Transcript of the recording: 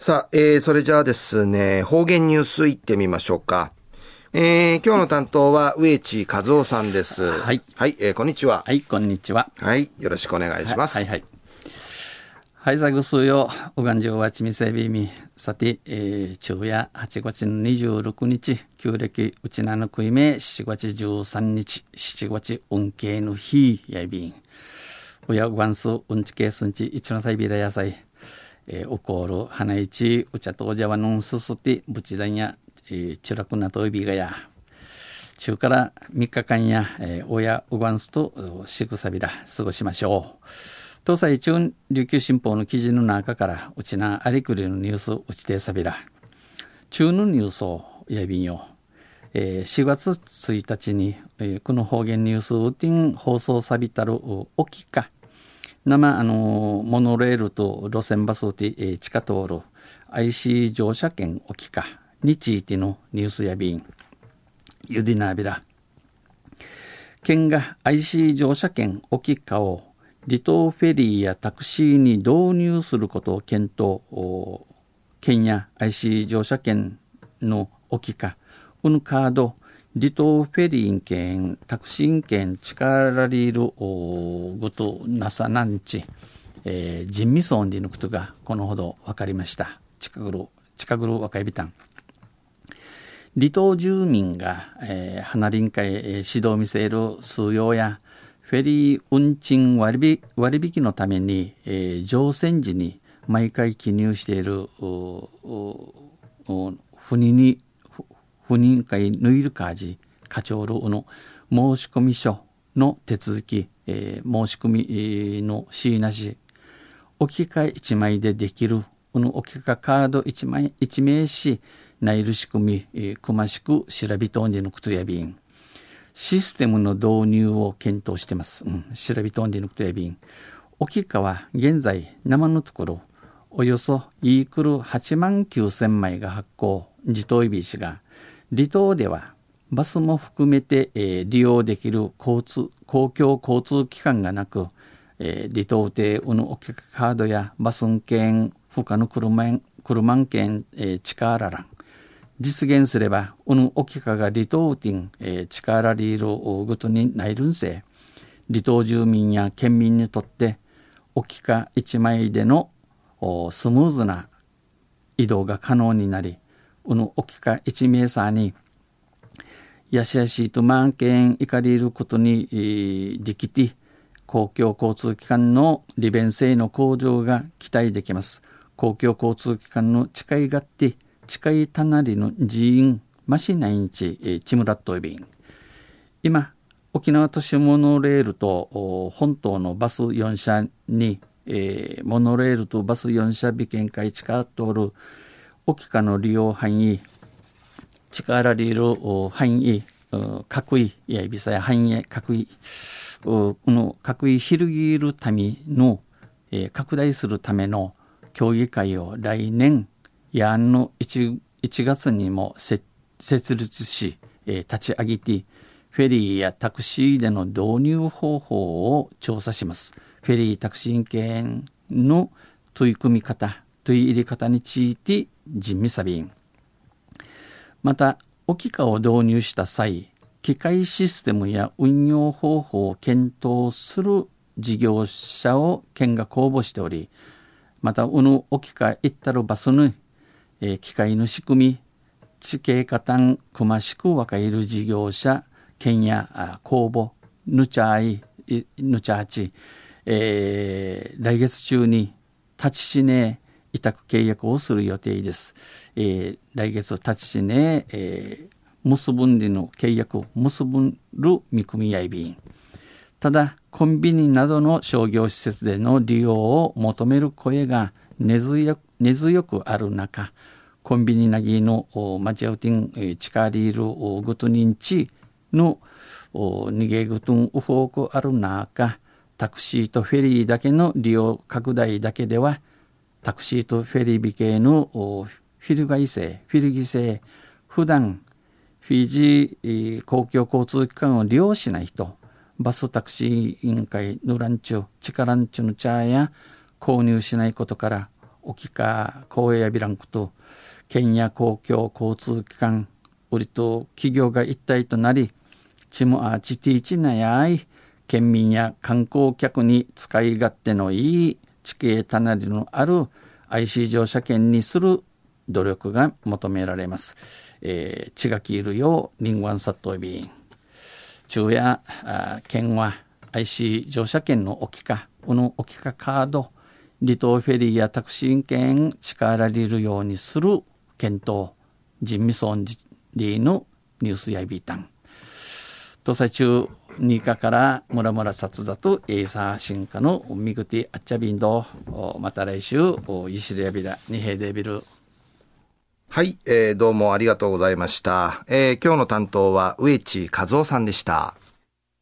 さあ、えー、それじゃあですね、方言ニュースいってみましょうか。えー、今日の担当は植地和夫さんです。はい。はい、えー、こんにちは。はい、こんにちは。はい、よろしくお願いします。はい、はい、はい。はい、ザグスよ、おがんじょうはちみせびみ、さて、えー、昼夜8月の26日、旧暦うちなのくいめ、7月13日、7月運慶の日、やいびん。おや、ごんす、うんちけすんち、一のさいびらやさい。えー、おこる、花市、うちゃとおじゃわのんすすて、ぶちだんや、えー、ちゅらくなといびがや、中から3日間や、えー、親うがんすとしぐさびら過ごしましょう。東西中琉球新報の記事の中からうちなありくりのニュースうちてさびら。中のニュースをやびんよ。えー、4月1日に、えー、この方言ニュースウティン放送さびたるおきか。生あのモノレールと路線バスで、えー、地下通る IC 乗車券おきか。についてのニュースや便、ゆでなびら。県が IC 乗車券置きかを離島フェリーやタクシーに導入することを検討、県や IC 乗車券の置きか、このカード、離島フェリー券、タクシー券、力りるごとなさなんち、えー、人味村でのことがこのほど分かりました。近くる、近くる若いびたん。離島住民が、えー、花林会、えー、指導見せる数用やフェリー運賃割引のために、えー、乗船時に毎回記入している不妊に不妊会ヌイルカージ課長の申込書の手続き、えー、申し込みのしなし置き換え1枚でできるこの置き換えカード1枚1名しないる仕組み、えー、くましく調べとんでのことやびん。システムの導入を検討してます。うん、調べとんでのことやびん。沖川、現在、生のところ、およそイークル8万9千枚が発行、自島いびしが、離島ではバスも含めて、えー、利用できる交通公共交通機関がなく、えー、離島邸うぬ置きカードやバス運券、負荷の車車券、えー、力らん、実現すれば、うぬ沖かが離島ティン、えー、力リールごとになるんせ、離島住民や県民にとって、沖か一枚でのスムーズな移動が可能になり、うぬ沖か一名さに、やしやしと満件いかりることに、えー、できて、公共交通機関の利便性の向上が期待できます。公共交通機関の近いがって、近い隣の寺院マシナインチ、えチムラットイビン今沖縄都市モノレールと本島のバス4社に、えー、モノレールとバス4社美見会近通る沖かの利用範囲力りる範囲各位やいびさや範囲各位この各位広げるための、え、拡大するための協議会を来年やんの 1, 1月にも設立し、え、立ち上げて、フェリーやタクシーでの導入方法を調査します。フェリータクシー券の取り組み方、取り入れ方について人味サビン。また、置き換を導入した際、機械システムや運用方法を検討する事業者を県が公募しており、また、うぬ置き換行ったるバスにえー、機械の仕組み、地形加担、くましく分かる事業者、県や公募、ぬちゃい、ぬちゃち、え、来月中に立ちしね委託契約をする予定です。えー、来月立ちしね、えー、結ぶんでの契約を結ぶる見込み合い便。ただ、コンビニなどの商業施設での利用を求める声が根強根強くある中、コンビニなぎのマチアウティンチカリールグトニンチの逃げグトンウフォークある中、タクシーとフェリーだけの利用拡大だけでは、タクシーとフェリー美系のフィルガイ制、フィルギ制、普段フィジー公共交通機関を利用しない人、バスタクシー委員会のランチュ、チカランチュのチャーや購入しないことから沖か公営やビランクと県や公共交通機関売りと企業が一体となりチムアチティチナやい県民や観光客に使い勝手のいい地形たなりのある IC 乗車券にする努力が求められます。えー、血が切るよう、リンワンサットビン。昼夜、県は IC 乗車券の置きか、この置きかカード、離島フェリーやタクシー券力入れるようにする検討、人味村リーのニュースやビータン。搭載中、ニカからムラムラ殺座とエイサー進化のミグティアッチャビンド、また来週、イシリアビラ、ニヘデビル。はい、えー、どうもありがとうございました。えー、今日の担当は植地和夫さんでした。